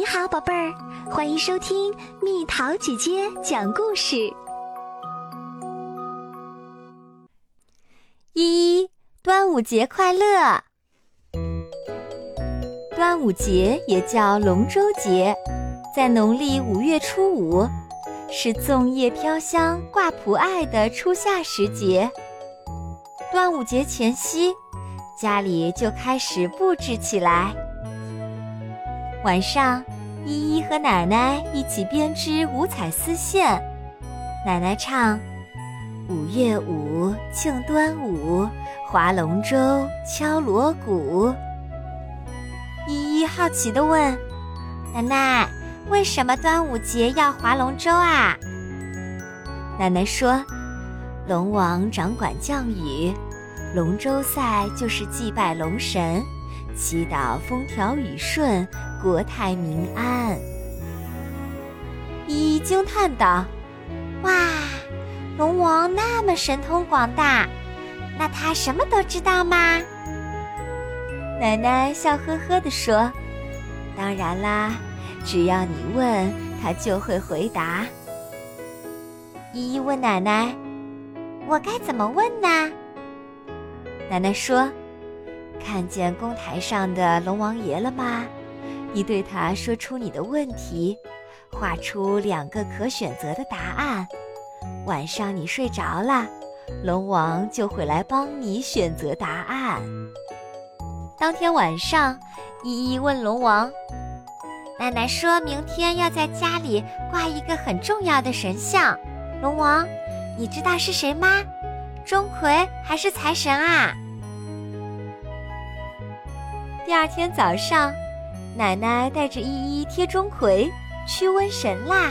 你好，宝贝儿，欢迎收听蜜桃姐姐讲故事。一，端午节快乐！端午节也叫龙舟节，在农历五月初五，是粽叶飘香、挂蒲艾的初夏时节。端午节前夕，家里就开始布置起来。晚上，依依和奶奶一起编织五彩丝线。奶奶唱：“五月五，庆端午，划龙舟，敲锣鼓。”依依好奇地问：“奶奶，为什么端午节要划龙舟啊？”奶奶说：“龙王掌管降雨，龙舟赛就是祭拜龙神。”祈祷风调雨顺，国泰民安。依依惊叹道：“哇，龙王那么神通广大，那他什么都知道吗？”奶奶笑呵呵地说：“当然啦，只要你问，他就会回答。”依依问奶奶：“我该怎么问呢？”奶奶说。看见公台上的龙王爷了吗？你对他说出你的问题，画出两个可选择的答案。晚上你睡着了，龙王就会来帮你选择答案。当天晚上，依依问龙王：“奶奶说明天要在家里挂一个很重要的神像，龙王，你知道是谁吗？钟馗还是财神啊？”第二天早上，奶奶带着依依贴钟馗，驱瘟神啦。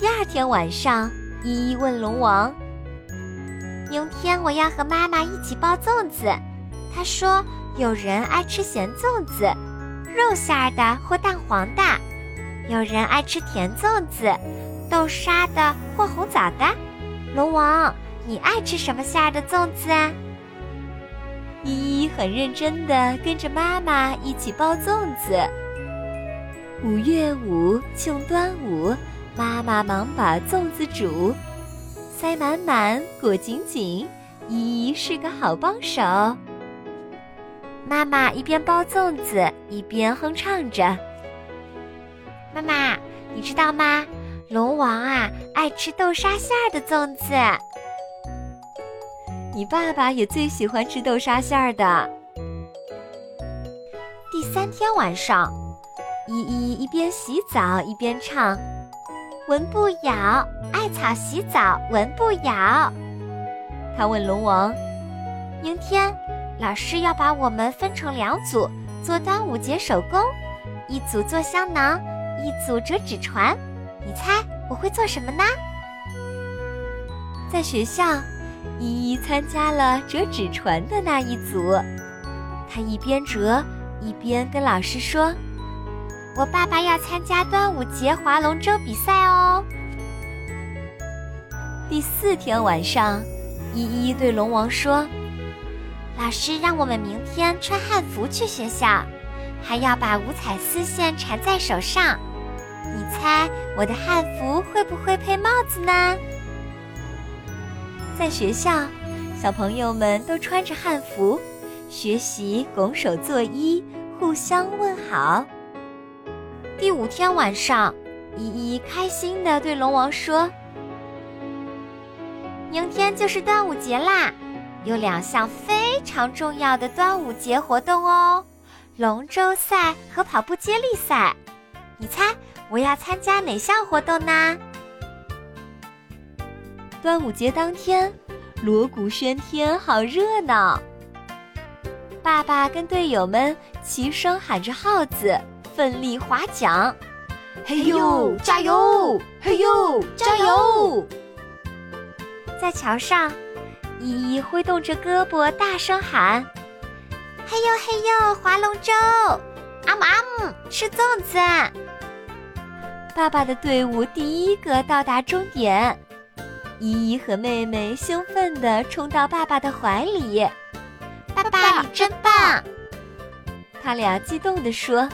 第二天晚上，依依问龙王：“明天我要和妈妈一起包粽子。”她说：“有人爱吃咸粽子，肉馅儿的或蛋黄的；有人爱吃甜粽子，豆沙的或红枣的。龙王，你爱吃什么馅儿的粽子啊？”依依很认真地跟着妈妈一起包粽子。五月五庆端午，妈妈忙把粽子煮，塞满满，裹紧紧，依依是个好帮手。妈妈一边包粽子一边哼唱着：“妈妈，你知道吗？龙王啊，爱吃豆沙馅儿的粽子。”你爸爸也最喜欢吃豆沙馅儿的。第三天晚上，依依一边洗澡一边唱：“蚊不咬，艾草洗澡蚊不咬。”他问龙王：“明天老师要把我们分成两组做端午节手工，一组做香囊，一组折纸船。你猜我会做什么呢？”在学校。依依参加了折纸船的那一组，她一边折一边跟老师说：“我爸爸要参加端午节划龙舟比赛哦。”第四天晚上，依依对龙王说：“老师让我们明天穿汉服去学校，还要把五彩丝线缠在手上。你猜我的汉服会不会配帽子呢？”在学校，小朋友们都穿着汉服，学习拱手作揖，互相问好。第五天晚上，依依开心地对龙王说：“明天就是端午节啦，有两项非常重要的端午节活动哦，龙舟赛和跑步接力赛。你猜我要参加哪项活动呢？”端午节当天，锣鼓喧天，好热闹。爸爸跟队友们齐声喊着号子，奋力划桨。嘿呦，加油！嘿呦，加油！在桥上，依依挥动着胳膊，大声喊：“嘿呦嘿呦，划龙舟！阿姆阿姆，吃粽子！”爸爸的队伍第一个到达终点。依依和妹妹兴奋地冲到爸爸的怀里，“爸爸，你真棒！”他俩激动地说：“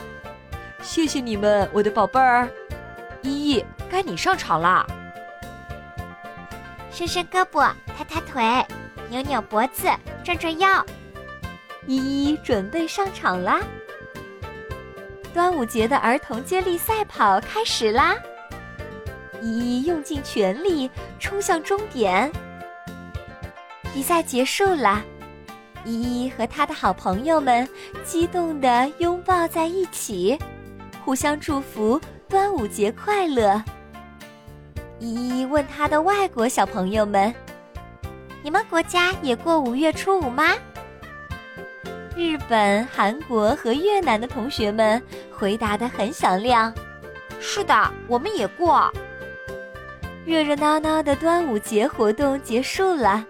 谢谢你们，我的宝贝儿。依依，该你上场啦。伸伸胳膊，抬抬腿，扭扭脖子，转转腰。依依准备上场啦！端午节的儿童接力赛跑开始啦！依依用尽全力冲向终点。比赛结束了，依依和她的好朋友们激动地拥抱在一起，互相祝福端午节快乐。依依问她的外国小朋友们：“你们国家也过五月初五吗？”日本、韩国和越南的同学们回答的很响亮：“是的，我们也过。”热热闹闹的端午节活动结束了，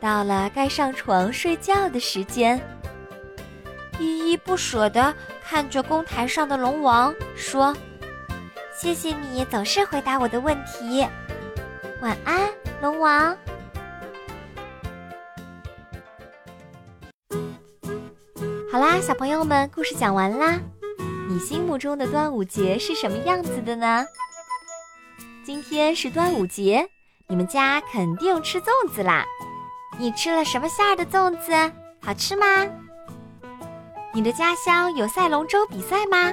到了该上床睡觉的时间。依依不舍地看着公台上的龙王，说：“谢谢你总是回答我的问题，晚安，龙王。”好啦，小朋友们，故事讲完啦。你心目中的端午节是什么样子的呢？今天是端午节，你们家肯定吃粽子啦。你吃了什么馅儿的粽子？好吃吗？你的家乡有赛龙舟比赛吗？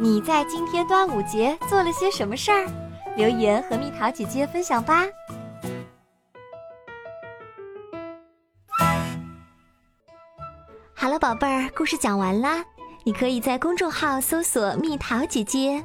你在今天端午节做了些什么事儿？留言和蜜桃姐姐分享吧。好了，宝贝儿，故事讲完啦。你可以在公众号搜索“蜜桃姐姐”，